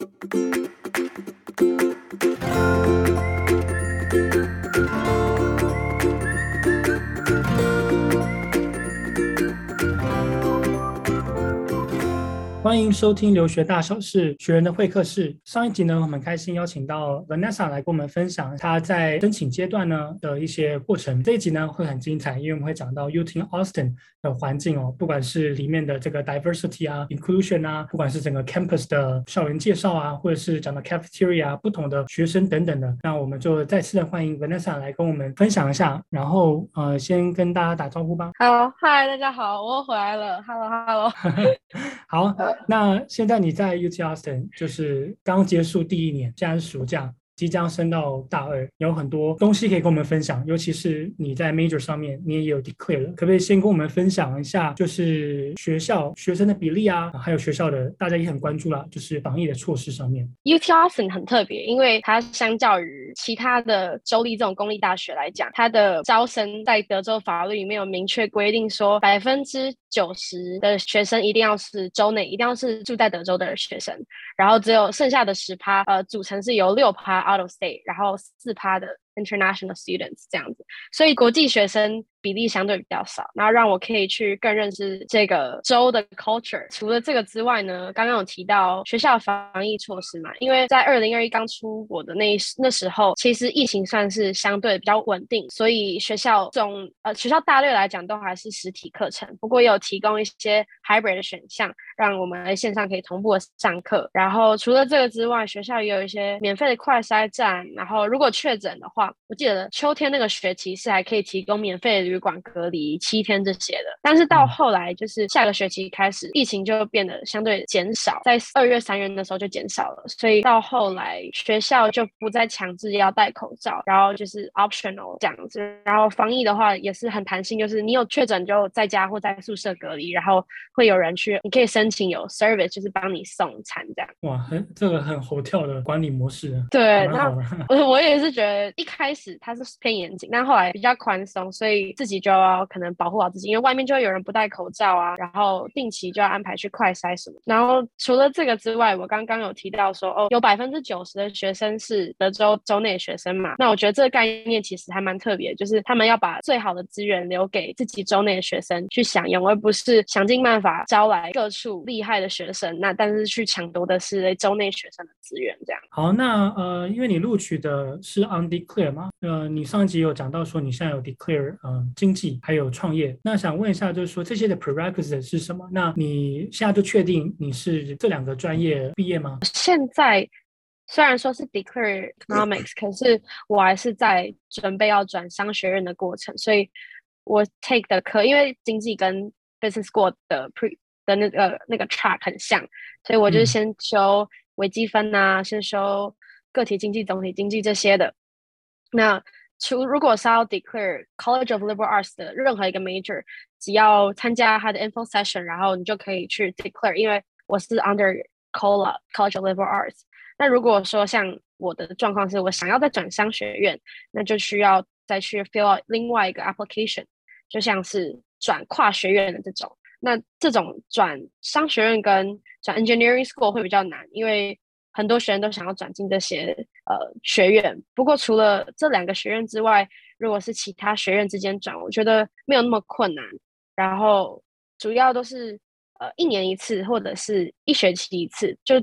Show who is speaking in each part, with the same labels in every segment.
Speaker 1: thank you 欢迎收听留学大小事学人的会客室。上一集呢，我们开心邀请到 Vanessa 来跟我们分享她在申请阶段呢的一些过程。这一集呢会很精彩，因为我们会讲到 UT Austin 的环境哦，不管是里面的这个 diversity 啊、inclusion 啊，不管是整个 campus 的校园介绍啊，或者是讲到 cafeteria 不同的学生等等的，那我们就再次的欢迎 Vanessa 来跟我们分享一下。然后呃，先跟大家打招呼吧。
Speaker 2: Hello，嗨，大家好，我回来了。
Speaker 1: Hello，Hello，hello. 好。那现在你在 UT Austin，就是刚结束第一年，现在是暑假。即将升到大二，有很多东西可以跟我们分享，尤其是你在 major 上面，你也有 declare 了，可不可以先跟我们分享一下，就是学校学生的比例啊，还有学校的大家也很关注啦，就是防疫的措施上面。
Speaker 2: UT Austin 很特别，因为它相较于其他的州立这种公立大学来讲，它的招生在德州法律里面有明确规定说，百分之九十的学生一定要是州内，一定要是住在德州的学生，然后只有剩下的十趴，呃，组成是由六趴。Out of state，然后四趴的 international students 这样子，所以国际学生比例相对比较少，然后让我可以去更认识这个州的 culture。除了这个之外呢，刚刚有提到学校防疫措施嘛，因为在二零二一刚出国的那那时候，其实疫情算是相对比较稳定，所以学校总呃学校大略来讲都还是实体课程，不过也有提供一些 hybrid 的选项，让我们在线上可以同步的上课。然后除了这个之外，学校也有一些免费的快筛站，然后如果确诊的话，我记得秋天那个学期是还可以提供免费的。旅馆隔离七天这些的，但是到后来就是下个学期开始，疫情就变得相对减少，在二月、三月的时候就减少了，所以到后来学校就不再强制要戴口罩，然后就是 optional 这样子。然后防疫的话也是很弹性，就是你有确诊就在家或在宿舍隔离，然后会有人去，你可以申请有 service，就是帮你送餐这样。
Speaker 1: 哇，很这个很 hotel 的管理模式。
Speaker 2: 对，那我我也是觉得一开开始它是偏严谨，但后来比较宽松，所以。自己就要可能保护好自己，因为外面就会有人不戴口罩啊，然后定期就要安排去快筛什么。然后除了这个之外，我刚刚有提到说，哦，有百分之九十的学生是德州州内的学生嘛。那我觉得这个概念其实还蛮特别，就是他们要把最好的资源留给自己州内的学生去享用，而不是想尽办法招来各处厉害的学生。那但是去抢夺的是州内学生的资源，这样。
Speaker 1: 好，那呃，因为你录取的是 undeclare 嘛，呃，你上一集有讲到说你现在有 declare，嗯、呃。经济还有创业，那想问一下，就是说这些的 prerequisite 是什么？那你现在就确定你是这两个专业毕业吗？
Speaker 2: 现在虽然说是 declare economics，可是我还是在准备要转商学院的过程，所以我 take 的课，因为经济跟 business school 的 pre 的那个那个 track 很像，所以我就先修微积分啊，嗯、先修个体经济、总体经济这些的，那。除如果是要 declare College of Liberal Arts 的任何一个 major，只要参加他的 info session，然后你就可以去 declare。因为我是 under COLA College of Liberal Arts。那如果说像我的状况是我想要再转商学院，那就需要再去 fill out 另外一个 application，就像是转跨学院的这种。那这种转商学院跟转 engineering school 会比较难，因为很多学生都想要转进这些呃学院，不过除了这两个学院之外，如果是其他学院之间转，我觉得没有那么困难。然后主要都是呃一年一次或者是一学期一次，就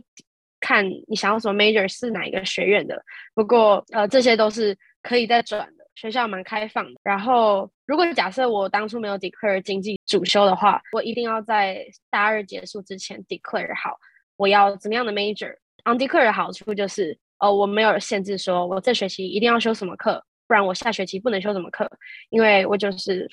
Speaker 2: 看你想要什么 major 是哪一个学院的。不过呃这些都是可以再转的，学校蛮开放的。然后如果假设我当初没有 declare 经济主修的话，我一定要在大二结束之前 declare 好我要怎么样的 major。Undeclare 的好处就是，呃，我没有限制说我这学期一定要修什么课，不然我下学期不能修什么课，因为我就是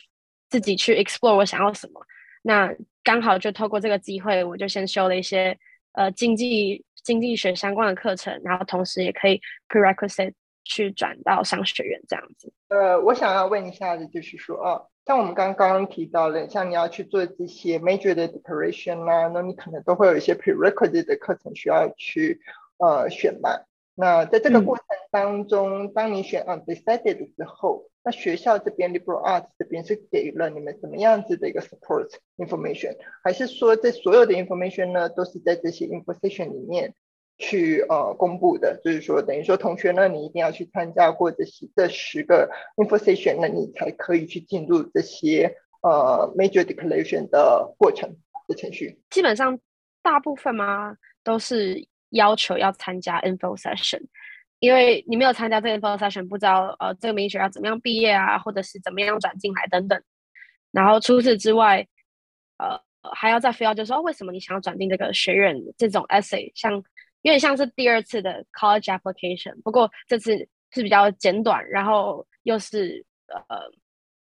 Speaker 2: 自己去 explore 我想要什么。那刚好就透过这个机会，我就先修了一些呃经济经济学相关的课程，然后同时也可以 prerequisite 去转到商学院这样子。
Speaker 3: 呃，我想要问一下的就是说，哦。像我们刚刚提到的，像你要去做这些 major 的 declaration 啊，那你可能都会有一些 prerequisite 的课程需要去呃选嘛。那在这个过程当中，嗯、当你选 undecided 的时候，那学校这边 liberal arts 这边是给了你们什么样子的一个 support information，还是说这所有的 information 呢都是在这些 information 里面去呃公布的，就是说等于说同学呢，你一定要去参加过这些这十个 info session，那你才可以去进入这些呃 major declaration 的过程的程序。
Speaker 2: 基本上大部分嘛都是要求要参加 info session，因为你没有参加这个 info session，不知道呃这个 major 要怎么样毕业啊，或者是怎么样转进来等等。然后除此之外，呃还要再 fill 就是说，为什么你想要转进这个学院这种 essay，像。有点像是第二次的 college application，不过这次是比较简短，然后又是呃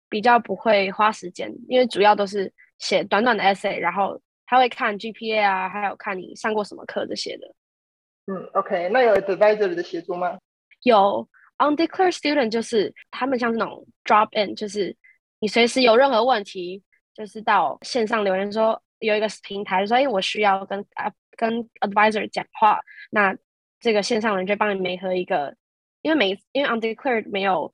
Speaker 2: 比较不会花时间，因为主要都是写短短的 essay，然后他会看 GPA 啊，还有看你上过什么课这些的。
Speaker 3: 嗯，OK，那有 advisor 的协助吗？
Speaker 2: 有 undeclared student，就是他们像这种 drop in，就是你随时有任何问题，就是到线上留言说有一个平台说，哎，我需要跟啊跟 advisor 讲话，那这个线上人就帮你媒合一个，因为每因为 undeclared 没有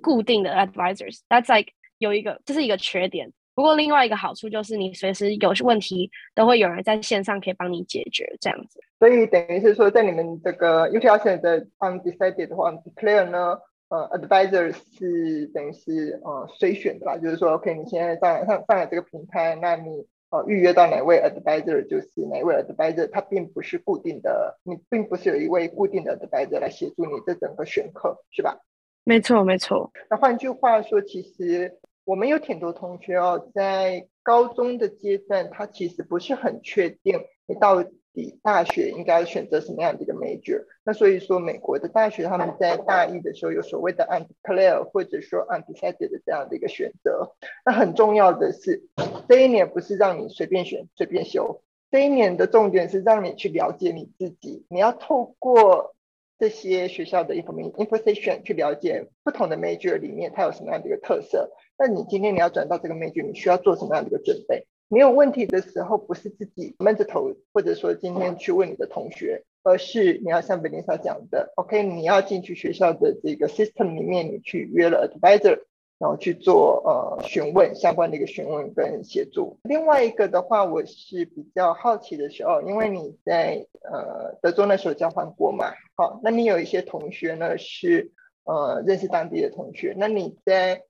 Speaker 2: 固定的 advisors，that's like 有一个这是一个缺点。不过另外一个好处就是你随时有问题都会有人在线上可以帮你解决这样子。
Speaker 3: 所以等于是说，在你们这个 UT Austin 的 undecided 或 undeclared 呢，呃，advisor 是等于是呃随选的吧？就是说，OK，你现在上上上了这个平台，那你。呃，预约到哪位 advisor 就是哪位 advisor，它并不是固定的，你并不是有一位固定的 advisor 来协助你这整个选课，是吧？
Speaker 2: 没错，没错。
Speaker 3: 那换句话说，其实我们有挺多同学哦，在高中的阶段，他其实不是很确定你到。底大学应该选择什么样的一个 major？那所以说，美国的大学他们在大一的时候有所谓的 undeclared 或者说 undecided 的这样的一个选择。那很重要的是，这一年不是让你随便选、随便修，这一年的重点是让你去了解你自己。你要透过这些学校的 information 去了解不同的 major 里面它有什么样的一个特色。那你今天你要转到这个 major，你需要做什么样的一个准备？没有问题的时候，不是自己闷着头，或者说今天去问你的同学，而是你要像 Vanessa 讲的，OK，你要进去学校的这个 system 里面，你去约了 advisor，然后去做呃询问相关的一个询问跟协助。另外一个的话，我是比较好奇的时候，因为你在呃德州那时候交换过嘛，好，那你有一些同学呢是呃认识当地的同学，那你在。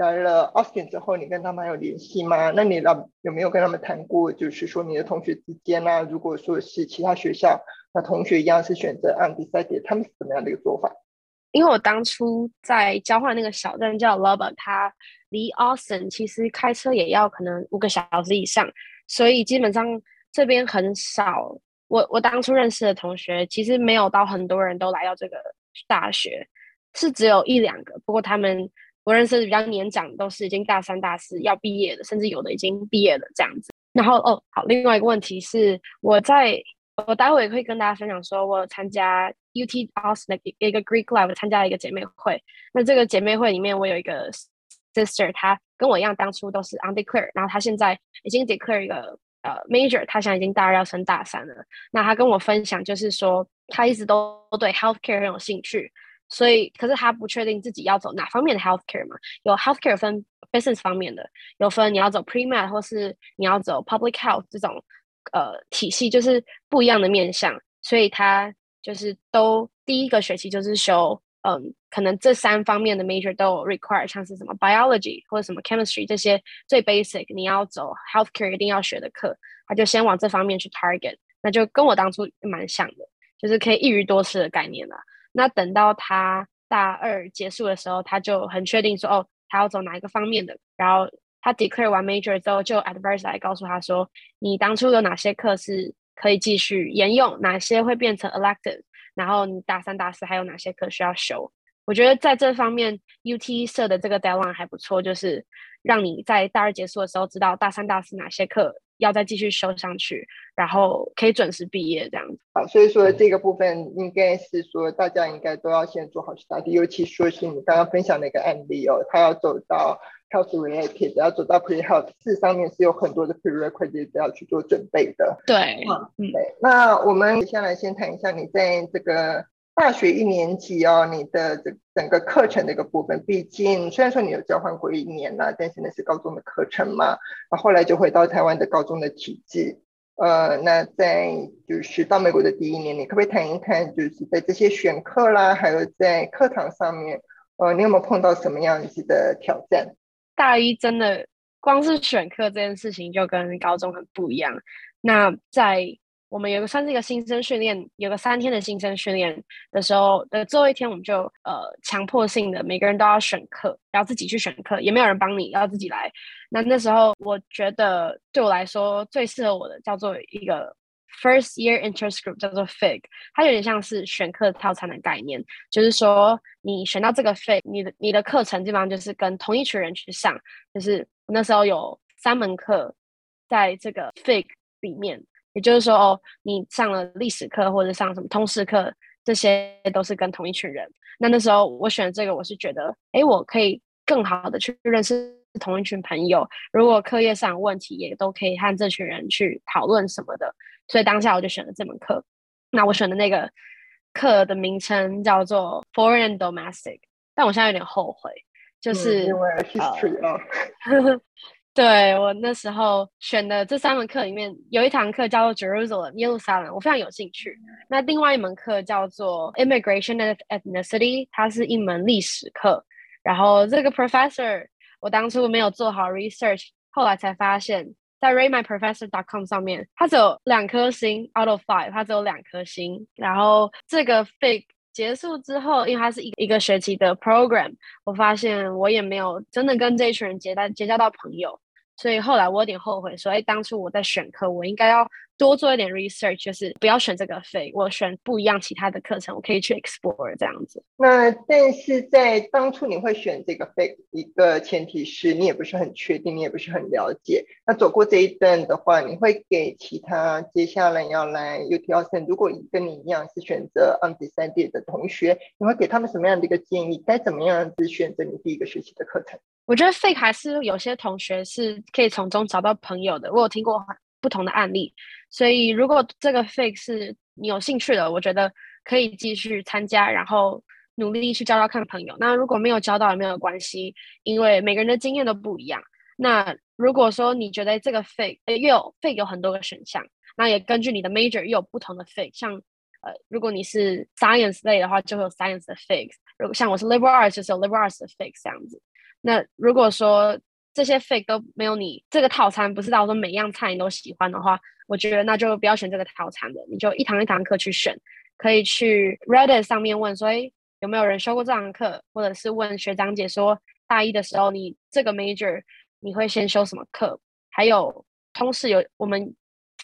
Speaker 3: 来了 Austin 之后，你跟他们还有联系吗？那你有有没有跟他们谈过？就是说你的同学之间呢、啊，如果说是其他学校，那同学一样是选择 undecided，他们是怎么样的一个做法？
Speaker 2: 因为我当初在交换那个小镇叫 Lubbock，它离 Austin 其实开车也要可能五个小时以上，所以基本上这边很少。我我当初认识的同学，其实没有到很多人都来到这个大学，是只有一两个。不过他们。我认识比较年长，都是已经大三、大四要毕业的，甚至有的已经毕业了这样子。然后哦，好，另外一个问题是，我在我待会也会跟大家分享，说我参加 UT Austin 一个 Greek Live，参加一个姐妹会。那这个姐妹会里面，我有一个 sister，她跟我一样，当初都是 undeclared，然后她现在已经 declare 一个呃 major，她现在已经大二要升大三了。那她跟我分享，就是说她一直都对 healthcare 很有兴趣。所以，可是他不确定自己要走哪方面的 healthcare 嘛？有 healthcare 分 business 方面的，有分你要走 pre-med 或是你要走 public health 这种呃体系，就是不一样的面向。所以他就是都第一个学期就是修，嗯，可能这三方面的 major 都 require，像是什么 biology 或者什么 chemistry 这些最 basic 你要走 healthcare 一定要学的课，他就先往这方面去 target，那就跟我当初蛮像的，就是可以一鱼多吃的概念啦。那等到他大二结束的时候，他就很确定说，哦，他要走哪一个方面的。然后他 declare 完 major 之后，就 advisor 来告诉他说，你当初有哪些课是可以继续沿用，哪些会变成 elective，然后你大三、大四还有哪些课需要修。我觉得在这方面，UT 设的这个 deadline 还不错，就是让你在大二结束的时候知道大三、大四哪些课。要再继续修上去，然后可以准时毕业这样子。
Speaker 3: 好，所以说这个部分应该是说大家应该都要先做好 study，尤其说是你刚刚分享那个案例哦，他要走到 health related，要走到 pre health，事实上面是有很多的 prerequisites 要去做准备的。
Speaker 2: 对，
Speaker 3: 嗯，对。那我们接下来先谈一下你在这个。大学一年级哦，你的这整个课程的一个部分，毕竟虽然说你有交换过一年了，但是那是高中的课程嘛，然后后来就回到台湾的高中的体制。呃，那在就是到美国的第一年，你可不可以谈一谈，就是在这些选课啦，还有在课堂上面，呃，你有没有碰到什么样子的挑战？
Speaker 2: 大一真的光是选课这件事情就跟高中很不一样。那在我们有个算是一个新生训练，有个三天的新生训练的时候的最后一天，我们就呃强迫性的每个人都要选课，要自己去选课，也没有人帮你，要自己来。那那时候我觉得对我来说最适合我的叫做一个 First Year Interest Group，叫做 FIG，它有点像是选课套餐的概念，就是说你选到这个 FIG，你的你的课程基本上就是跟同一群人去上，就是那时候有三门课在这个 FIG 里面。也就是说，哦，你上了历史课或者上什么通识课，这些都是跟同一群人。那那时候我选这个，我是觉得，哎，我可以更好的去认识同一群朋友。如果课业上有问题，也都可以和这群人去讨论什么的。所以当下我就选了这门课。那我选的那个课的名称叫做 Foreign and Domestic，但我现在有点后悔，就是
Speaker 3: 因为 history 啊。
Speaker 2: 对，我那时候选的这三门课里面，有一堂课叫做 Jerusalem 耶路撒冷，我非常有兴趣。那另外一门课叫做 Immigration and Ethnicity，它是一门历史课。然后这个 professor，我当初没有做好 research，后来才发现，在 ratemyprofessor.com 上面，它只有两颗星 out of five，它只有两颗星。然后这个 fake 结束之后，因为它是一一个学期的 program，我发现我也没有真的跟这一群人结交结交到朋友。所以后来我有点后悔，所以当初我在选课，我应该要多做一点 research，就是不要选这个 FIG，我选不一样其他的课程，我可以去 explore 这样子。
Speaker 3: 那但是在当初你会选这个 FIG，一个前提是你也不是很确定，你也不是很了解。那走过这一段的话，你会给其他接下来要来 UT a u s t n 如果跟你一样是选择 undecided 的同学，你会给他们什么样的一个建议？该怎么样子选择你第一个学期的课程？
Speaker 2: 我觉得 fake 还是有些同学是可以从中找到朋友的。我有听过不同的案例，所以如果这个 fake 是你有兴趣的，我觉得可以继续参加，然后努力去交到看朋友。那如果没有交到也没有关系，因为每个人的经验都不一样。那如果说你觉得这个 FIG，呃，又有 fake 有很多个选项，那也根据你的 major 又有不同的 fake。像呃，如果你是 science 类的话，就会有 science 的 FIG；如果像我是 liberal arts，就是有 liberal arts 的 FIG 这样子。那如果说这些 FIG 都没有你这个套餐，不是到说每样菜你都喜欢的话，我觉得那就不要选这个套餐的，你就一堂一堂课去选，可以去 Reddit 上面问说，哎，有没有人修过这堂课，或者是问学长姐说，大一的时候你这个 major 你会先修什么课？还有通识有我们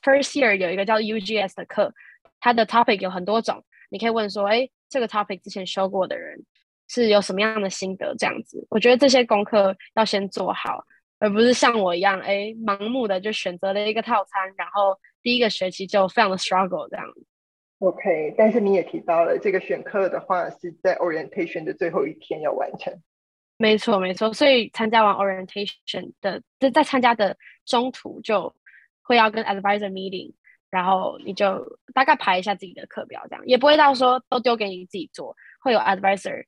Speaker 2: first year 有一个叫 UGS 的课，它的 topic 有很多种，你可以问说，哎，这个 topic 之前修过的人。是有什么样的心得？这样子，我觉得这些功课要先做好，而不是像我一样，哎，盲目的就选择了一个套餐，然后第一个学期就非常的 struggle 这样子。
Speaker 3: OK，但是你也提到了这个选课的话是在 orientation 的最后一天要完成。
Speaker 2: 没错，没错。所以参加完 orientation 的，就在参加的中途就会要跟 advisor meeting，然后你就大概排一下自己的课表，这样也不会到说都丢给你自己做，会有 advisor。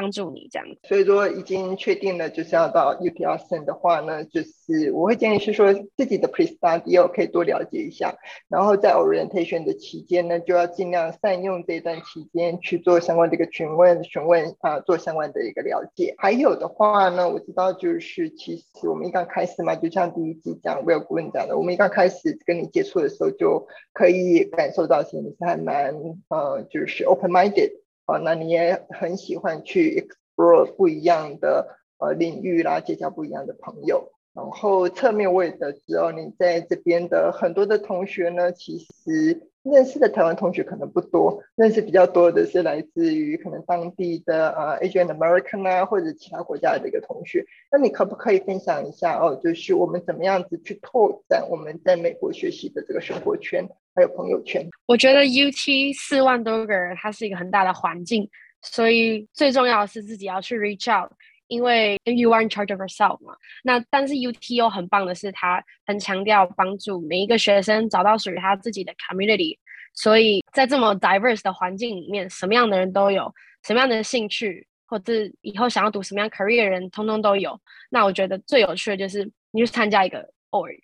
Speaker 2: 帮助你这样子，
Speaker 3: 所以说已经确定了就是要到 UT Austin 的话呢，就是我会建议是说自己的 pre-study 可以多了解一下，然后在 orientation 的期间呢，就要尽量善用这段期间去做相关的一个询问、询问啊，做相关的一个了解。还有的话呢，我知道就是其实我们一刚开始嘛，就像第一集讲 Will 顾问讲的，我们一刚开始跟你接触的时候，就可以感受到其实你是还蛮呃，就是 open-minded。啊，那你也很喜欢去 explore 不一样的呃领域啦，结交不一样的朋友。然后侧面我也得知哦，你在这边的很多的同学呢，其实认识的台湾同学可能不多，认识比较多的是来自于可能当地的呃 Asian American 啊，或者其他国家的一个同学。那你可不可以分享一下哦，就是我们怎么样子去拓展我们在美国学习的这个生活圈？还有朋友圈，
Speaker 2: 我觉得 UT 四万多个人，它是一个很大的环境，所以最重要的是自己要去 reach out，因为 you are in charge of yourself 嘛。那但是 UT 又很棒的是，它很强调帮助每一个学生找到属于他自己的 community，所以在这么 diverse 的环境里面，什么样的人都有，什么样的兴趣，或者以后想要读什么样 career 的人，通通都有。那我觉得最有趣的就是你去参加一个 org。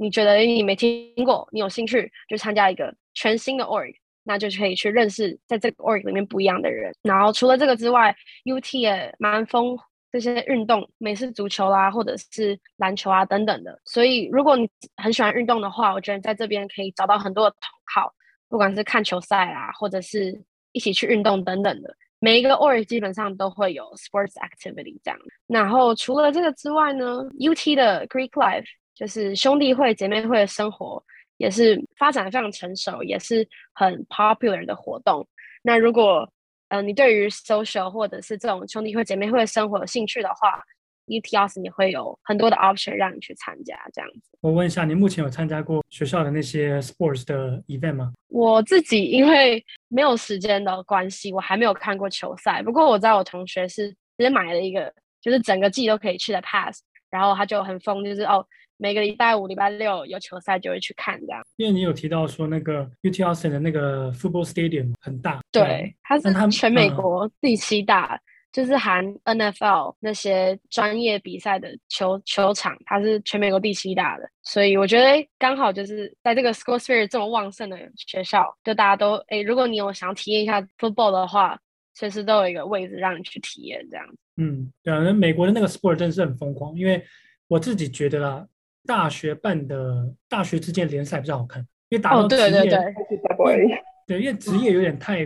Speaker 2: 你觉得你没听过，你有兴趣就参加一个全新的 org，那就可以去认识在这个 org 里面不一样的人。然后除了这个之外，UT 也蛮疯这些运动，美式足球啦，或者是篮球啊等等的。所以如果你很喜欢运动的话，我觉得在这边可以找到很多的同好，不管是看球赛啊，或者是一起去运动等等的。每一个 org 基本上都会有 sports activity 这样。然后除了这个之外呢，UT 的 Greek Life 就是兄弟会、姐妹会的生活，也是发展非常成熟，也是很 popular 的活动。那如果、呃，你对于 social 或者是这种兄弟会、姐妹会的生活有兴趣的话 Austin 也会有很多的 option 让你去参加，这样子。
Speaker 1: 我问一下，你目前有参加过学校的那些 sports 的 event 吗？
Speaker 2: 我自己因为没有时间的关系，我还没有看过球赛。不过我知道我同学是直接买了一个，就是整个季都可以去的 pass，然后他就很疯，就是哦，每个礼拜五、礼拜六有球赛就会去看这样。
Speaker 1: 因为你有提到说那个 UT Austin 的那个 football stadium 很大，
Speaker 2: 对，它是全美国第七大。嗯就是含 NFL 那些专业比赛的球球场，它是全美国第七大的，所以我觉得刚好就是在这个 school spirit 这么旺盛的学校，就大家都哎，如果你有想要体验一下 football 的话，随时都有一个位置让你去体验这样。
Speaker 1: 嗯，对啊，那美国的那个 sport 真的是很疯狂，因为我自己觉得啦，大学办的大学之间联赛比较好看，因为打到职业，
Speaker 2: 哦、对对对，
Speaker 1: 对，因为职业有点太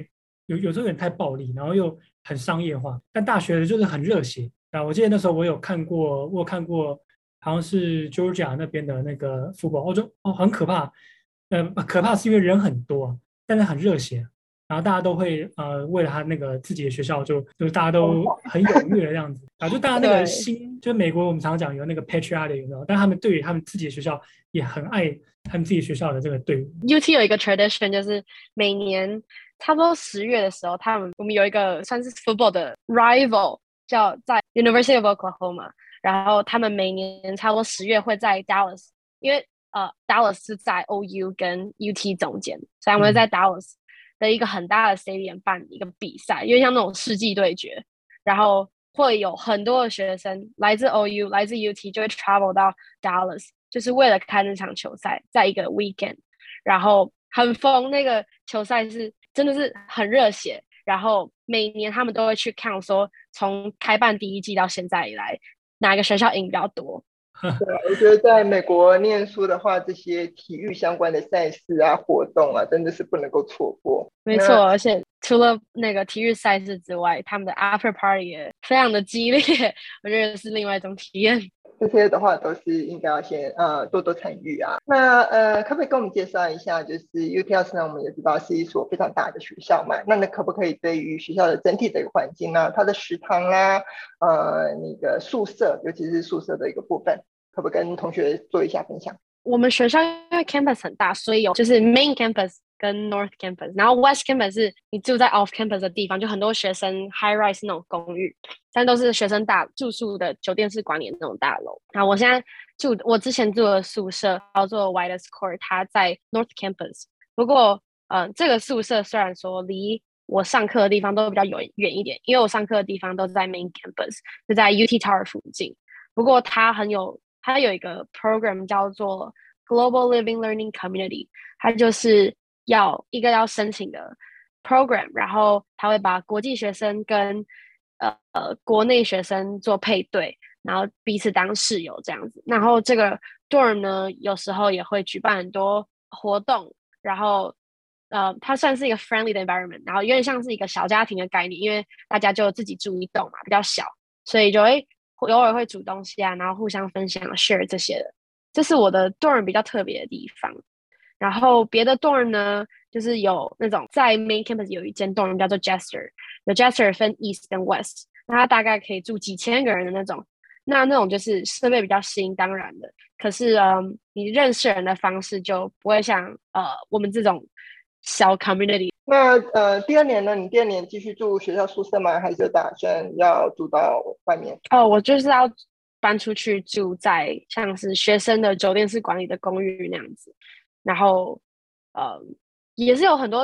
Speaker 1: 有有时候有点太暴力，然后又。很商业化，但大学的就是很热血啊！我记得那时候我有看过，我有看过，好像是 Georgia 那边的那个 football，我就哦，很可怕，呃，可怕是因为人很多，但是很热血，然后大家都会呃为了他那个自己的学校就，就是大家都很踊跃的样子啊，就大家那个心，就美国我们常常讲有那个 patriotic，你知道，但他们对于他们自己的学校也很爱他们自己学校的这个队伍。
Speaker 2: UT 有一个 tradition，就是每年。差不多十月的时候，他们我们有一个算是 football 的 rival，叫在 University of Oklahoma。然后他们每年差不多十月会在 Dallas，因为呃 Dallas 是在 OU 跟 UT 中间，所以我们在 Dallas 的一个很大的 stadium 办一个比赛，因为像那种世纪对决，然后会有很多的学生来自 OU、来自 UT 就会 travel 到 Dallas，就是为了看那场球赛，在一个 weekend，然后很疯，那个球赛是。真的是很热血，然后每年他们都会去看，说从开办第一季到现在以来，哪个学校赢比较多。
Speaker 3: 对，我觉得在美国念书的话，这些体育相关的赛事啊、活动啊，真的是不能够错过。
Speaker 2: 没错，而且除了那个体育赛事之外，他们的 after party 也非常的激烈，我觉得是另外一种体验。
Speaker 3: 这些的话都是应该要先呃多多参与啊。那呃，可不可以跟我们介绍一下，就是 UT Austin 呢？我们也知道是一所非常大的学校嘛。那那可不可以对于学校的整体的一个环境呢？它的食堂啦，呃，那个宿舍，尤其是宿舍的一个部分，可不可以跟同学做一下分享？
Speaker 2: 我们学校因为 campus 很大，所以有就是 main campus。跟 North Campus，然后 West Campus 是你住在 Off Campus 的地方，就很多学生 High Rise 那种公寓，但都是学生大住宿的酒店式管理的那种大楼。那我现在住我之前住的宿舍叫做 White's Court，它在 North Campus。不过，嗯、这个宿舍虽然说离我上课的地方都比较远远一点，因为我上课的地方都在 Main Campus，就在 UT Tower 附近。不过它很有，它有一个 program 叫做 Global Living Learning Community，它就是。要一个要申请的 program，然后他会把国际学生跟呃呃国内学生做配对，然后彼此当室友这样子。然后这个 dorm 呢，有时候也会举办很多活动，然后呃，它算是一个 friendly 的 environment，然后有点像是一个小家庭的概念，因为大家就自己住一栋嘛，比较小，所以就会偶尔会煮东西啊，然后互相分享 share 这些的。这是我的 dorm 比较特别的地方。然后别的 dorm 呢，就是有那种在 main campus 有一间 dorm 叫做 Jester，有 Jester 分 East 跟 West，那它大概可以住几千个人的那种，那那种就是设备比较新，当然的，可是嗯，你认识人的方式就不会像呃我们这种小 community。
Speaker 3: 那呃第二年呢，你第二年继续住学校宿舍吗？还是打算要住到外面？
Speaker 2: 哦，我就是要搬出去住在像是学生的酒店式管理的公寓那样子。然后，呃，也是有很多，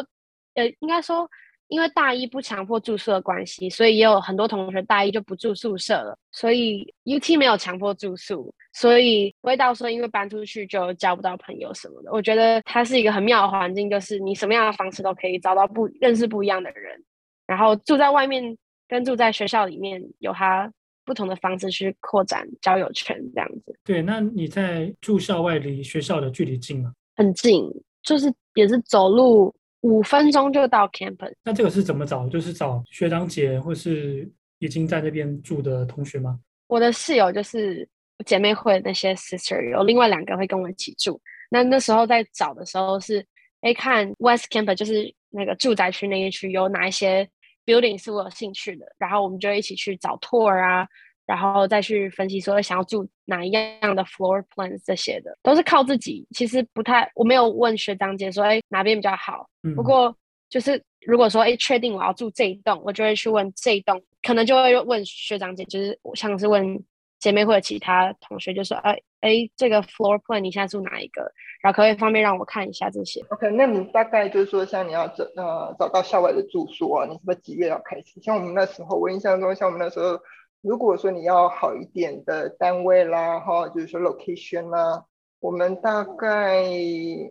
Speaker 2: 呃，应该说，因为大一不强迫住宿的关系，所以也有很多同学大一就不住宿舍了。所以 UT 没有强迫住宿，所以不会到时候因为搬出去就交不到朋友什么的。我觉得它是一个很妙的环境，就是你什么样的方式都可以找到不认识不一样的人，然后住在外面跟住在学校里面有它不同的方式去扩展交友圈，这样子。
Speaker 1: 对，那你在住校外离学校的距离近吗？
Speaker 2: 很近，就是也是走路五分钟就到 campus。
Speaker 1: 那这个是怎么找？就是找学长姐或是已经在那边住的同学吗？
Speaker 2: 我的室友就是姐妹会那些 sister，有另外两个会跟我一起住。那那时候在找的时候是，哎，看 West Campus 就是那个住宅区那一区有哪一些 building 是我有兴趣的，然后我们就一起去找 tour 啊，然后再去分析说想要住哪一样的 floor plans 这些的，都是靠自己。其实不太，我没有问学长姐说，哎，哪边比较好。嗯、不过就是如果说，哎，确定我要住这一栋，我就会去问这一栋。可能就会问学长姐，就是我像是问姐妹或者其他同学，就说，哎哎，这个 floor plan 你现在住哪一个？然后可以方便让我看一下这些。
Speaker 3: OK，那你大概就是说，像你要找呃找到校外的住宿啊，你是不是几月要开始？像我们那时候，我印象中，像我们那时候，如果说你要好一点的单位啦，哈，就是说 location 啦。我们大概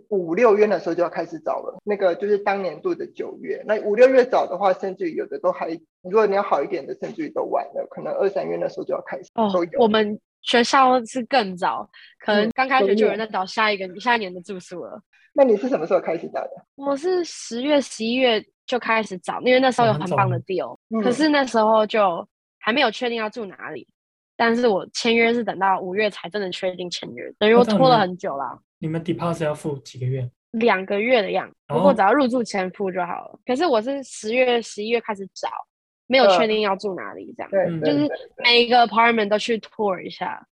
Speaker 3: 五六月的时候就要开始找了，那个就是当年度的九月。那五六月找的话，甚至于有的都还，如果你要好一点的，甚至于都晚了，可能二三月的时候就要开始。
Speaker 2: 哦，我们学校是更早，可能刚开学就有人在找下一个、嗯、下一年的住宿了。
Speaker 3: 那你是什么时候开始找的？
Speaker 2: 我是十月、十一月就开始找，因为那时候有很棒的 deal，、嗯、可是那时候就还没有确定要住哪里。但是我签约是等到五月才真的确定签约，等于我拖了很久了。
Speaker 1: 你们 deposit 要付几个月？
Speaker 2: 两个月的样子，不过只要入住前付就好了。哦、可是我是十月、十一月开始找，没有确定要住哪里，这样。
Speaker 3: 对，
Speaker 2: 就是每一个 apartment 都去 tour 一下。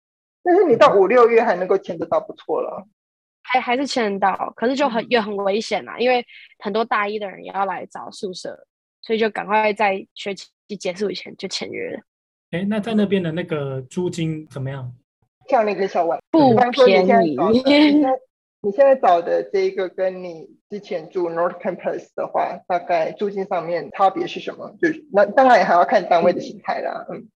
Speaker 3: 但是你到五六月还能够签得到，不错了。
Speaker 2: 还还是签得到，可是就很也很危险啦，因为很多大一的人也要来找宿舍，所以就赶快在学期结束以前就签约了。
Speaker 1: 哎，那在那边的那个租金怎么样？
Speaker 3: 像那个小万，
Speaker 2: 不便宜。
Speaker 3: 你现在 你现在找的这一个跟你之前住 North Campus 的话，大概租金上面差别是什么？就是那当然也还要看单位的形态啦。嗯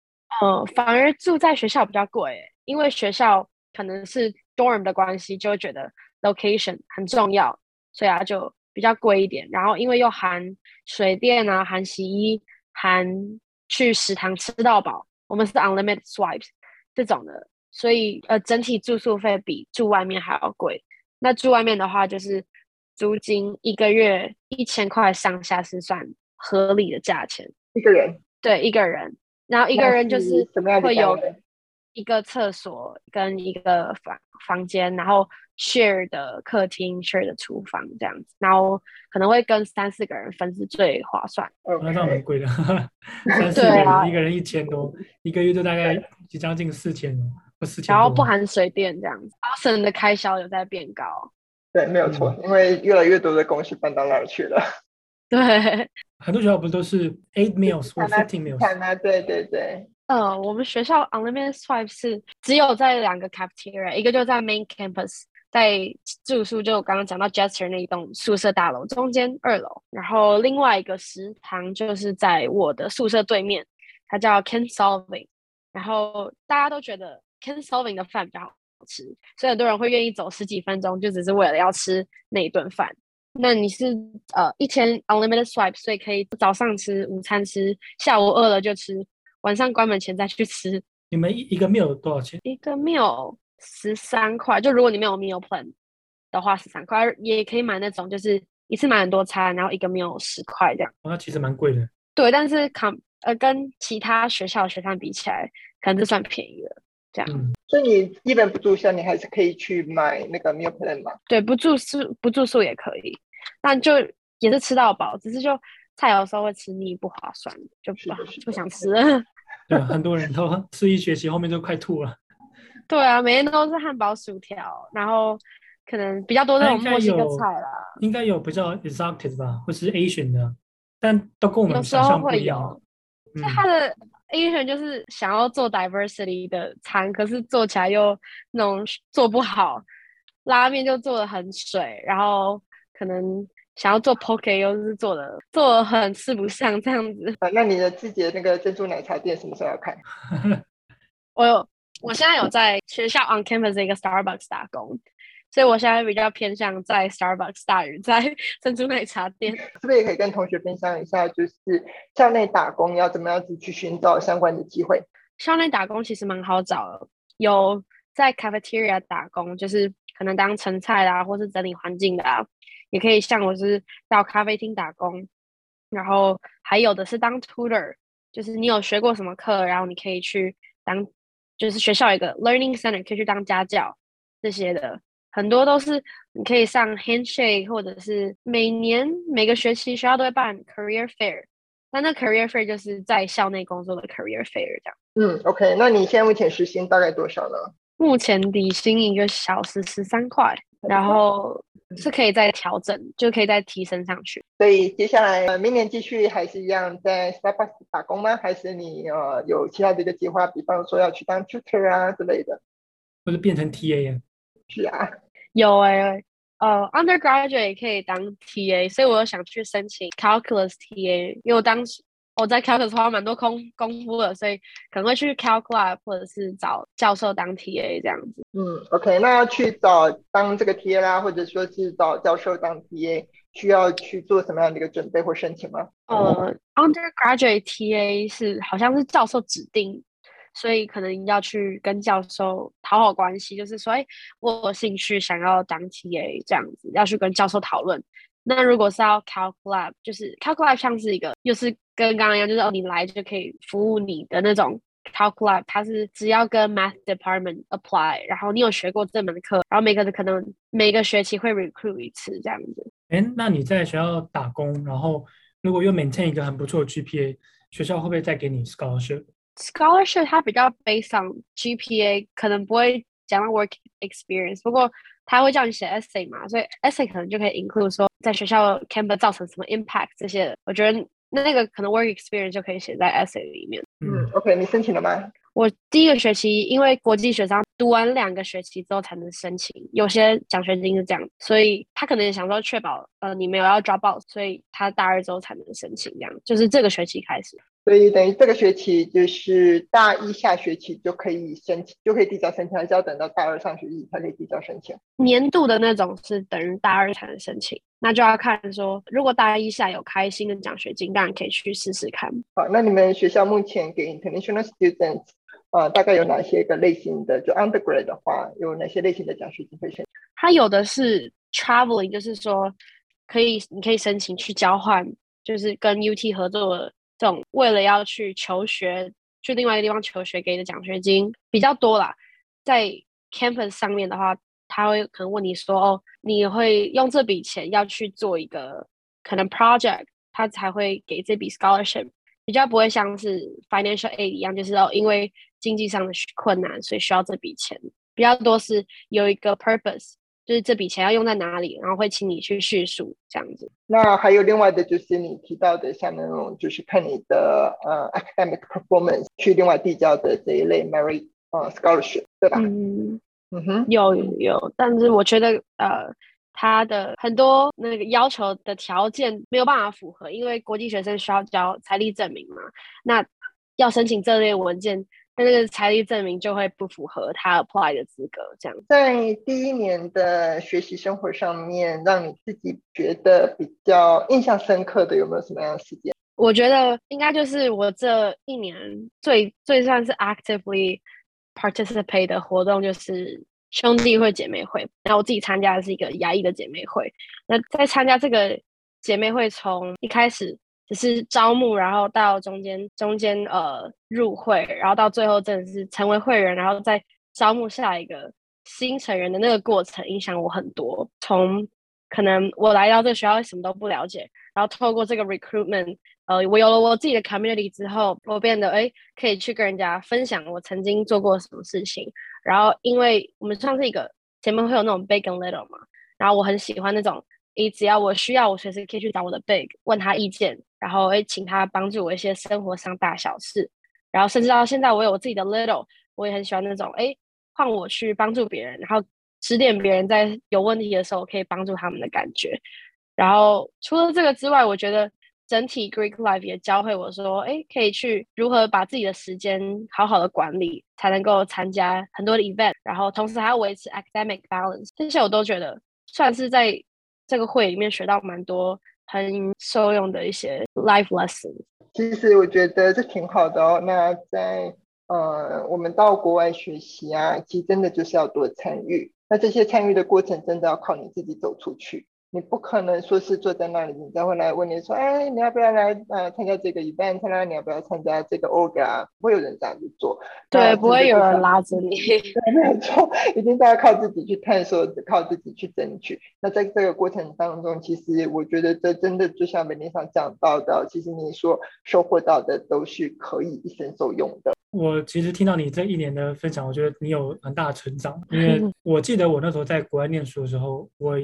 Speaker 2: 嗯，反而住在学校比较贵，因为学校可能是 dorm 的关系，就会觉得 location 很重要，所以啊就比较贵一点。然后因为又含水电啊，含洗衣，含。去食堂吃到饱，我们是 unlimited swipes 这种的，所以呃整体住宿费比住外面还要贵。那住外面的话，就是租金一个月一千块上下是算合理的价钱。
Speaker 3: 一个人？
Speaker 2: 对，一个人。然后一个人就是会有一个厕所跟一个房房间，然后。share 的客厅，share 的厨房这样子，然后可能会跟三四个人分是最划算。
Speaker 1: 那这样很贵的，三四个人，啊、一个人一千多，一个月就大概将近四千或四千。
Speaker 2: 然后不含水电这样子，然后省的开销有在变高。
Speaker 3: 对，没有错，嗯、因为越来越多的东西搬到那儿去了。
Speaker 2: 对，
Speaker 1: 很多学校不都是 eight meals 或 fifteen meals？
Speaker 3: 对对对。
Speaker 2: 呃，我们学校 unlimited swipe 是只有在两个 cafeteria，一个就在 main campus。在住宿，就我刚刚讲到 Jester 那一栋宿舍大楼中间二楼，然后另外一个食堂就是在我的宿舍对面，它叫 Ken Solving，然后大家都觉得 Ken Solving 的饭比较好吃，所以很多人会愿意走十几分钟，就只是为了要吃那一顿饭。那你是呃一天 unlimited swipe，所以可以早上吃，午餐吃，下午饿了就吃，晚上关门前再去吃。
Speaker 1: 你们一一个 meal 多少钱？
Speaker 2: 一个 meal。十三块，就如果你没有 meal plan 的话，十三块，也可以买那种，就是一次买很多餐，然后一个 meal 十块这样。
Speaker 1: 那其实蛮贵的。
Speaker 2: 对，但是 com 呃跟其他学校的学生比起来，可能就算便宜了。这样。
Speaker 1: 嗯。
Speaker 3: 所以你一般不住校，你还是可以去买那个 meal plan 吗？
Speaker 2: 对，不住宿不住宿也可以，但就也是吃到饱，只是就菜有时候会吃腻，不划算，就不不想吃了。
Speaker 1: 对，很多人都吃一学期，后面就快吐了。
Speaker 2: 对啊，每天都是汉堡、薯条，然后可能比较多那种墨西哥菜啦。
Speaker 1: 应该有比较 exotic 吧，或是 Asian 的，但都跟我们想象不一样。有时候会有，就他的 Asian 就是想要做 diversity 的餐，可是做起来又那种做不好，拉面就做的很水，然后可能想要做 poke 又是做的做的很吃不上这样子。
Speaker 3: 啊，那你的自己的那个珍珠奶茶店什么时候要开？
Speaker 2: 我有。我现在有在学校 on campus 的一个 Starbucks 打工，所以我现在比较偏向在 Starbucks 大于在 珍珠奶茶店。
Speaker 3: 是不是也可以跟同学分享一下，就是校内打工要怎么样子去寻找相关的机会？
Speaker 2: 校内打工其实蛮好找的，有在 cafeteria 打工，就是可能当盛菜啦，或是整理环境的啊，也可以像我是到咖啡厅打工，然后还有的是当 tutor，就是你有学过什么课，然后你可以去当，就是学校有一个 learning center 可以去当家教这些的，很多都是你可以上 handshake，或者是每年每个学期学校都会办 career fair。那那 career fair 就是在校内工作的 career fair 这样。
Speaker 3: 嗯，OK，那你现在目前时薪大概多少呢？
Speaker 2: 目前底薪一个小时十三块，然后是可以再调整，就可以再提升上去。
Speaker 3: 所以接下来呃明年继续还是一样在 Starbucks 打工吗？还是你呃有其他的一个计划，比方说要去当 tutor 啊之类的，
Speaker 1: 或者变成 TA 呀？
Speaker 3: 是啊，
Speaker 2: 有哎、欸。呃、uh，undergraduate 也可以当 TA，所以我又想去申请 calculus TA，因为我当时我在 calculus 花蛮多功功夫的，所以可能会去 Calc Lab 或者是找教授当 TA 这样子。
Speaker 3: 嗯，OK，那要去找当这个 TA 啦，或者说是找教授当 TA，需要去做什么样的一个准备或申请吗？
Speaker 2: 呃、uh，undergraduate TA 是好像是教授指定。所以可能要去跟教授讨好关系，就是说，哎，我有兴趣想要当 TA 这样子，要去跟教授讨论。那如果是要 Calc Lab，就是 Calc Lab 像是一个，又是跟刚刚一样，就是哦，你来就可以服务你的那种 Calc Lab，它是只要跟 Math Department apply，然后你有学过这门课，然后每个可能每个学期会 recruit 一次这样子。
Speaker 1: 哎，那你在学校打工，然后如果又 maintain 一个很不错的 GPA，学校会不会再给你
Speaker 2: scholarship？Scholarship 它比较 based on GPA，可能不会讲到 work experience，不过他会叫你写 essay 嘛，所以 essay 可能就可以 include 说在学校 campus 造成什么 impact 这些，我觉得那个可能 work experience 就可以写在 essay 里面。
Speaker 3: 嗯，OK，你申请了吗？
Speaker 2: 我第一个学期因为国际学生读完两个学期之后才能申请，有些奖学金是这样，所以他可能也想说确保呃你没有要 drop out，所以他大二之后才能申请，这样就是这个学期开始。
Speaker 3: 所以等于这个学期就是大一下学期就可以申请，就可以递交申请，还是要等到大二上学期才可以递交申请？
Speaker 2: 年度的那种是等于大二才能申请，那就要看说，如果大一下有开新的奖学金，当然可以去试试看。
Speaker 3: 好，那你们学校目前给 international students 啊、呃，大概有哪些个类型的？就 undergrad 的话，有哪些类型的奖学金可以申请？
Speaker 2: 它有的是 traveling，就是说可以，你可以申请去交换，就是跟 UT 合作的。这种为了要去求学，去另外一个地方求学给的奖学金比较多啦。在 campus 上面的话，他会可能问你说：“哦，你会用这笔钱要去做一个可能 project，他才会给这笔 scholarship。比较不会像是 financial aid 一样，就是哦，因为经济上的困难，所以需要这笔钱。比较多是有一个 purpose。”就是这笔钱要用在哪里，然后会请你去叙述这样子。
Speaker 3: 那还有另外的，就是你提到的，像那种就是看你的呃 academic performance 去另外递交的这一类 merit 呃 scholarship，对吧？
Speaker 2: 嗯嗯哼，有有，但是我觉得呃，他的很多那个要求的条件没有办法符合，因为国际学生需要交财力证明嘛。那要申请这类文件。那那个财力证明就会不符合他 apply 的资格，这样。
Speaker 3: 在第一年的学习生活上面，让你自己觉得比较印象深刻的有没有什么样的事件？
Speaker 2: 我觉得应该就是我这一年最最算是 actively participate 的活动，就是兄弟会姐妹会。然后我自己参加的是一个牙医的姐妹会。那在参加这个姐妹会，从一开始。只是招募，然后到中间中间呃入会，然后到最后真的是成为会员，然后再招募下一个新成员的那个过程，影响我很多。从可能我来到这个学校什么都不了解，然后透过这个 recruitment，呃，我有了我自己的 community 之后，我变得哎可以去跟人家分享我曾经做过什么事情。然后因为我们像是一个前面会有那种 big and little 嘛，然后我很喜欢那种。你，只要我需要，我随时可以去找我的 big，问他意见，然后诶，请他帮助我一些生活上大小事，然后甚至到现在，我有我自己的 little，我也很喜欢那种，诶，换我去帮助别人，然后指点别人在有问题的时候可以帮助他们的感觉。然后除了这个之外，我觉得整体 Greek life 也教会我说，哎，可以去如何把自己的时间好好的管理，才能够参加很多的 event，然后同时还要维持 academic balance。这些我都觉得算是在这个会里面学到蛮多很受用的一些 life lesson。
Speaker 3: 其实我觉得这挺好的哦。那在呃，我们到国外学习啊，其实真的就是要多参与。那这些参与的过程，真的要靠你自己走出去。你不可能说是坐在那里，人家会来问你说，哎，你要不要来呃参加这个 event？参加你要不要参加这个 org？不会有人这样子做，
Speaker 2: 对，不会有人拉着你。
Speaker 3: 对，没有错，一定都要靠自己去探索，靠自己去争取。那在这个过程当中，其实我觉得这真的就像 Vanessa 讲到的，其实你所收获到的都是可以一生受用的。
Speaker 1: 我其实听到你这一年的分享，我觉得你有很大的成长，因为我记得我那时候在国外念书的时候，我。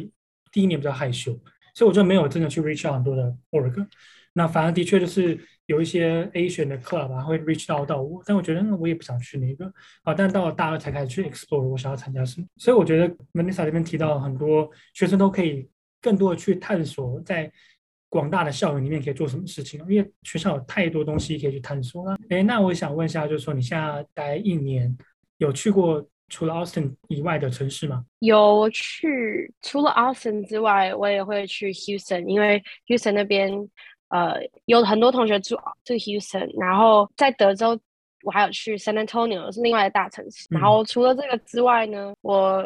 Speaker 1: 第一年比较害羞，所以我就没有真的去 reach out 很多的 org。那反而的确就是有一些 Asian 的 club 啊会 reach out 到我，但我觉得我也不想去那个啊。但到了大二才开始去 explore 我想要参加什么。所以我觉得 Melissa 这边提到很多学生都可以更多的去探索在广大的校园里面可以做什么事情，因为学校有太多东西可以去探索了。诶，那我想问一下，就是说你现在待一年有去过？除了 Austin 以外的城市吗？
Speaker 2: 有去，除了 Austin 之外，我也会去 Houston，因为 Houston 那边呃有很多同学住住 Houston，然后在德州我还有去 San Antonio 是另外的大城市。然后除了这个之外呢，我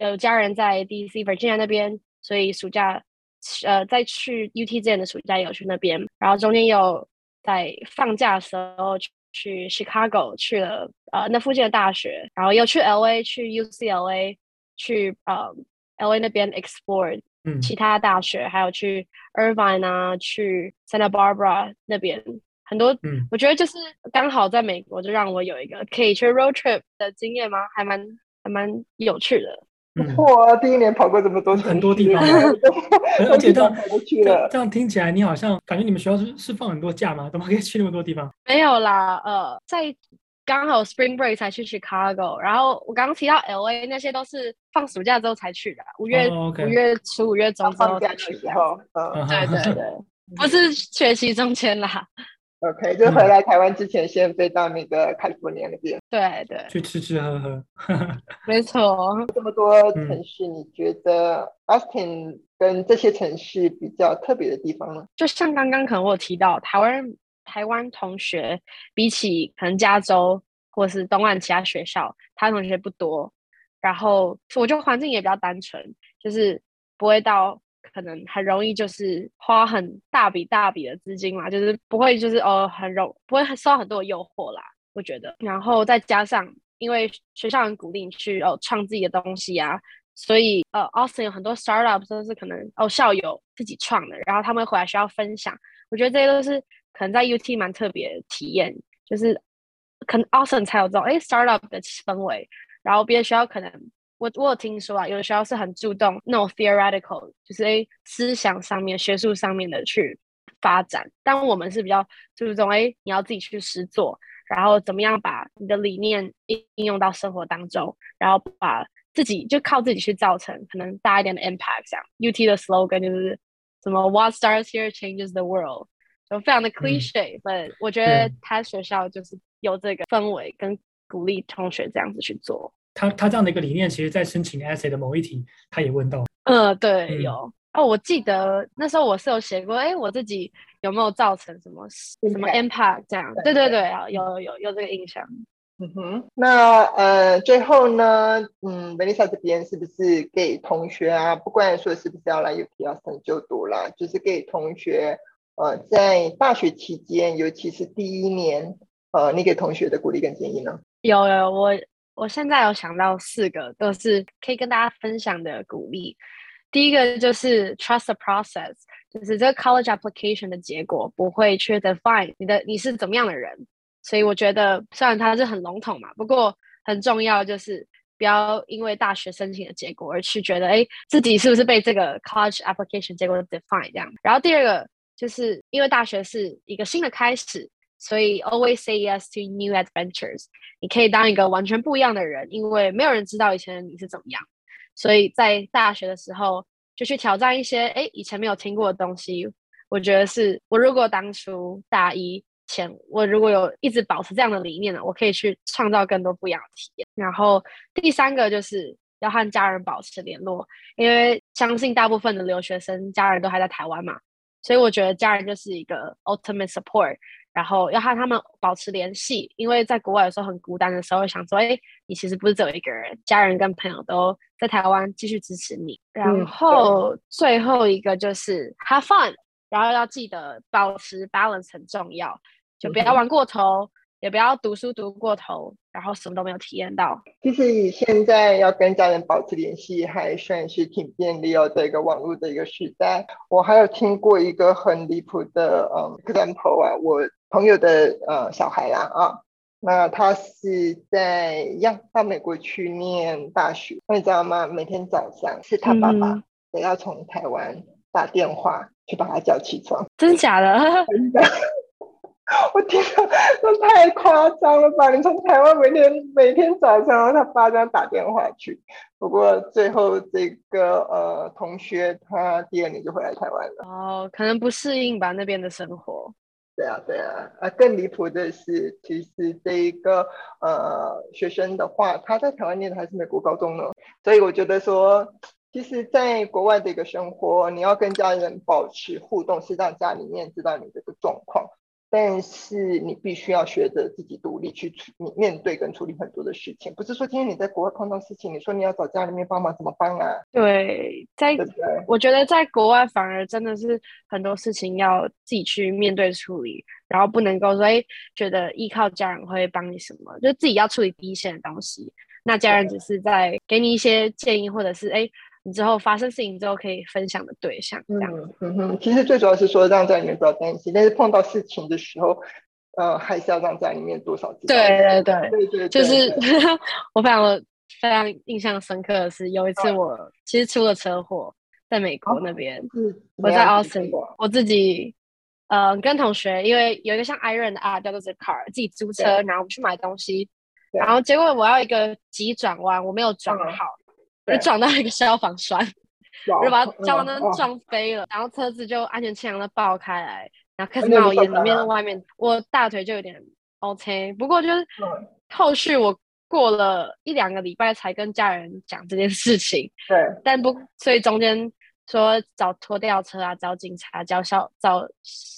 Speaker 2: 有家人在 DC Virginia 那边，所以暑假呃在去 UT 之前的暑假也有去那边，然后中间有在放假的时候去。Chicago 去了呃那附近的大学，然后又去 LA 去 UCLA 去呃 LA 那边 explore 其他大学，嗯、还有去 Irvine 啊，去 Santa Barbara 那边很多。嗯，我觉得就是刚好在美国，就让我有一个可以去 road trip 的经验吗？还蛮还蛮有趣的。
Speaker 3: 不错啊，第一年跑过这么多
Speaker 1: 很多地方，而且这样 这样听起来，你好像感觉你们学校是是放很多假吗？怎么可以去那么多地方？
Speaker 2: 没有啦，呃，在刚好 Spring Break 才去 Chicago，然后我刚刚提到 LA 那些都是放暑假之后才去的，五月五、oh. 月初五月中之后才去的。嗯，对对对，不是学习中间啦。
Speaker 3: OK，就回来台湾之前，先飞到那个 California 那边。
Speaker 2: 对对，
Speaker 1: 去吃吃喝喝。
Speaker 2: 没错，
Speaker 3: 这么多城市，你觉得 Austin 跟这些城市比较特别的地方呢？
Speaker 2: 就像刚刚可能我有提到，台湾台湾同学比起可能加州或是东岸其他学校，他同学不多。然后我觉得环境也比较单纯，就是不会到。可能很容易就是花很大笔大笔的资金嘛，就是不会就是哦很容不会受到很多的诱惑啦，我觉得。然后再加上因为学校很鼓励你去哦创自己的东西啊，所以呃 Austin 有很多 startups 都是可能哦校友自己创的，然后他们回来学校分享。我觉得这些都是可能在 UT 蛮特别体验，就是可能 Austin 才有这种哎 startup 的氛围，然后别的学校可能。我我有听说啊，有的学校是很注重那种 theoretical，就是诶思想上面、学术上面的去发展。但我们是比较注重诶你要自己去实做，然后怎么样把你的理念应应用到生活当中，然后把自己就靠自己去造成可能大一点的 impact。像 UT 的 slogan 就是什么 What starts here changes the world，就非常的 cliche，但、嗯、我觉得他学校就是有这个氛围跟鼓励同学这样子去做。
Speaker 1: 他他这样的一个理念，其实在申请 essay 的某一题，他也问到。
Speaker 2: 呃，对，嗯、有哦，我记得那时候我是有写过，哎，我自己有没有造成什么什么 impact 这样？对对对，啊，有有有这个印象。
Speaker 3: 嗯哼，那呃，最后呢，嗯，Vanessa 这边是不是给同学啊，不管说是不是要来 UT Austin 就读啦，就是给同学呃，在大学期间，尤其是第一年，呃，你给同学的鼓励跟建议呢？
Speaker 2: 有有我。我现在有想到四个，都是可以跟大家分享的鼓励。第一个就是 trust the process，就是这个 college application 的结果不会去 define 你的你是怎么样的人。所以我觉得虽然它是很笼统嘛，不过很重要就是不要因为大学申请的结果而去觉得哎自己是不是被这个 college application 结果 define 这样。然后第二个就是因为大学是一个新的开始。所以，always say yes to new adventures。你可以当一个完全不一样的人，因为没有人知道以前的你是怎么样。所以在大学的时候，就去挑战一些诶以前没有听过的东西。我觉得是我如果当初大一前，我如果有一直保持这样的理念呢，我可以去创造更多不一样的体验。然后第三个就是要和家人保持联络，因为相信大部分的留学生家人都还在台湾嘛，所以我觉得家人就是一个 ultimate support。然后要和他们保持联系，因为在国外有时候很孤单的时候，想说，哎，你其实不是只有一个人，家人跟朋友都在台湾继续支持你。然后最后一个就是 have fun，然后要记得保持 balance 很重要，就不要玩过头。也不要读书读过头，然后什么都没有体验到。
Speaker 3: 其实现在要跟家人保持联系，还算是挺便利哦。这个网络的一个时代，我还有听过一个很离谱的嗯 example 啊，我朋友的呃小孩啦啊，那他是在要到美国去念大学，那你知道吗？每天早上是他爸爸得要从台湾打电话去把他叫起床，
Speaker 2: 真假的？
Speaker 3: 真的。我天啊，这太夸张了吧！你从台湾每天每天早上，他爸这样打电话去。不过最后这个呃同学，他第二年就回来台湾了。
Speaker 2: 哦，可能不适应吧那边的生活。
Speaker 3: 对啊，对啊。啊，更离谱的是，其实这一个呃学生的话，他在台湾念的还是美国高中呢。所以我觉得说，其实在国外的一个生活，你要跟家人保持互动，是让家里面知道你这个状况。但是你必须要学着自己独立去处你面对跟处理很多的事情，不是说今天你在国外碰到事情，你说你要找家里面帮忙怎么帮啊？
Speaker 2: 对，在我觉得在国外反而真的是很多事情要自己去面对处理，然后不能够说哎觉得依靠家人会帮你什么，就自己要处理第一线的东西，那家人只是在给你一些建议，或者是哎。你之后发生事情之后可以分享的对象，这样。
Speaker 3: 嗯嗯哼，其实最主要是说让家里面不要担心，但是碰到事情的时候，呃，还是要让家里面多少知道。
Speaker 2: 对对对，对对对，就是
Speaker 3: 对
Speaker 2: 我非常非常印象深刻的是，有一次我其实出了车祸，在美国那边，哦、我在 Austin，我自己呃跟同学，因为有一个像 Iron 的啊叫做 Zipcar，自己租车，然后我们去买东西，然后结果我要一个急转弯，我没有转好。就撞到一个消防栓，我就把消防栓撞飞了，然后车子就安全气囊都爆开来，然后开始冒烟，里面外面我大腿就有点 OK，不过就是后续我过了一两个礼拜才跟家人讲这件事情，
Speaker 3: 对，
Speaker 2: 但不所以中间说找拖吊车啊，找警察，找消找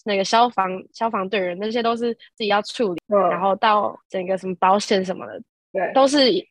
Speaker 2: 那个消防消防队员，那些都是自己要处理，然后到整个什么保险什么的，对，都是一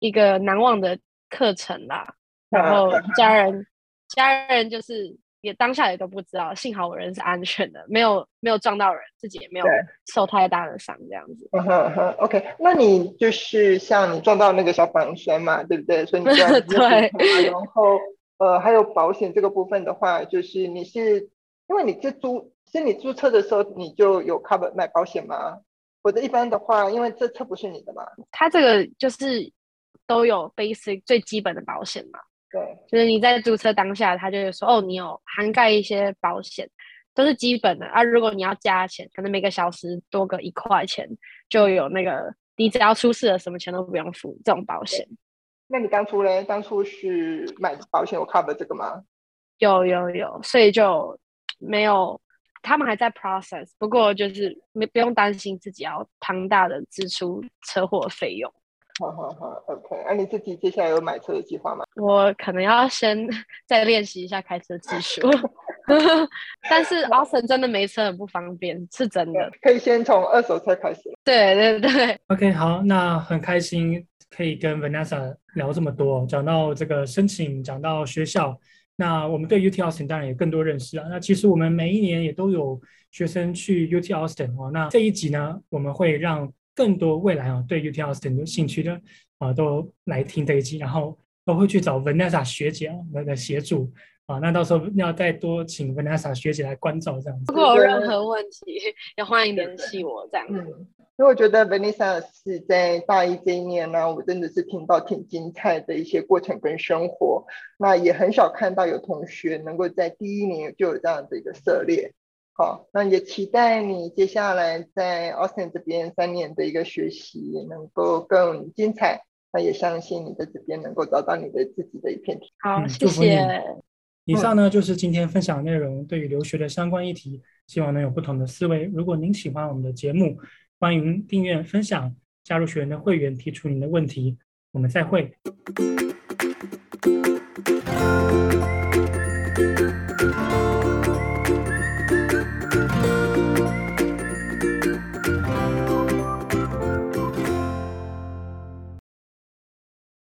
Speaker 2: 一个难忘的。课程啦，然后家人，家人就是也当下也都不知道，幸好我人是安全的，没有没有撞到人，自己也没有受太大的伤，这样子。嗯哼哼
Speaker 3: ，OK，那你就是像你撞到那个消防栓嘛，对不对？所以你这样
Speaker 2: 对。
Speaker 3: 然后呃，还有保险这个部分的话，就是你是因为你是租，是你注册的时候你就有 cover 买保险吗？我的一般的话，因为这车不是你的嘛，
Speaker 2: 他这个就是。都有 basic 最基本的保险嘛？
Speaker 3: 对，
Speaker 2: 就是你在租车当下，他就会说哦，你有涵盖一些保险，都是基本的啊。如果你要加钱，可能每个小时多个一块钱，就有那个你只要出事了，什么钱都不用付这种保险。
Speaker 3: 那你当初呢？当初是买保险有 cover 这个吗？
Speaker 2: 有有有，所以就没有，他们还在 process，不过就是没不用担心自己要庞大的支出车祸费用。
Speaker 3: 好好好，OK。那你自己接下来有买车的计划吗？
Speaker 2: 我可能要先 再练习一下开车技术，但是 Austin 真的没车很不方便，是真的。
Speaker 3: 可以先从二手车开始。
Speaker 2: 对对对。
Speaker 1: OK，好，那很开心可以跟 Vanessa 聊这么多，讲到这个申请，讲到学校，那我们对 UT Austin 当然也更多认识啊。那其实我们每一年也都有学生去 UT Austin 哦。那这一集呢，我们会让。更多未来啊，对 UT Austin 有兴趣的啊，都来听这一集，然后都会去找 Vanessa 学姐啊来来协助啊。那到时候要再多请 Vanessa 学姐来关照这样子。
Speaker 2: 如果有任何问题，也欢迎联系我这样子。
Speaker 3: 嗯，因为我觉得 Vanessa 是在大一这一年呢，我真的是听到挺精彩的一些过程跟生活。那也很少看到有同学能够在第一年就有这样的一个涉猎。好，那也期待你接下来在 Austin 这边三年的一个学习能够更精彩。那也相信你在这边能够找到你的自己的一片天。
Speaker 2: 好，谢谢。
Speaker 1: 以上呢就是今天分享的内容，对于留学的相关议题，希望能有不同的思维。如果您喜欢我们的节目，欢迎订阅、分享、加入学员的会员，提出您的问题。我们再会。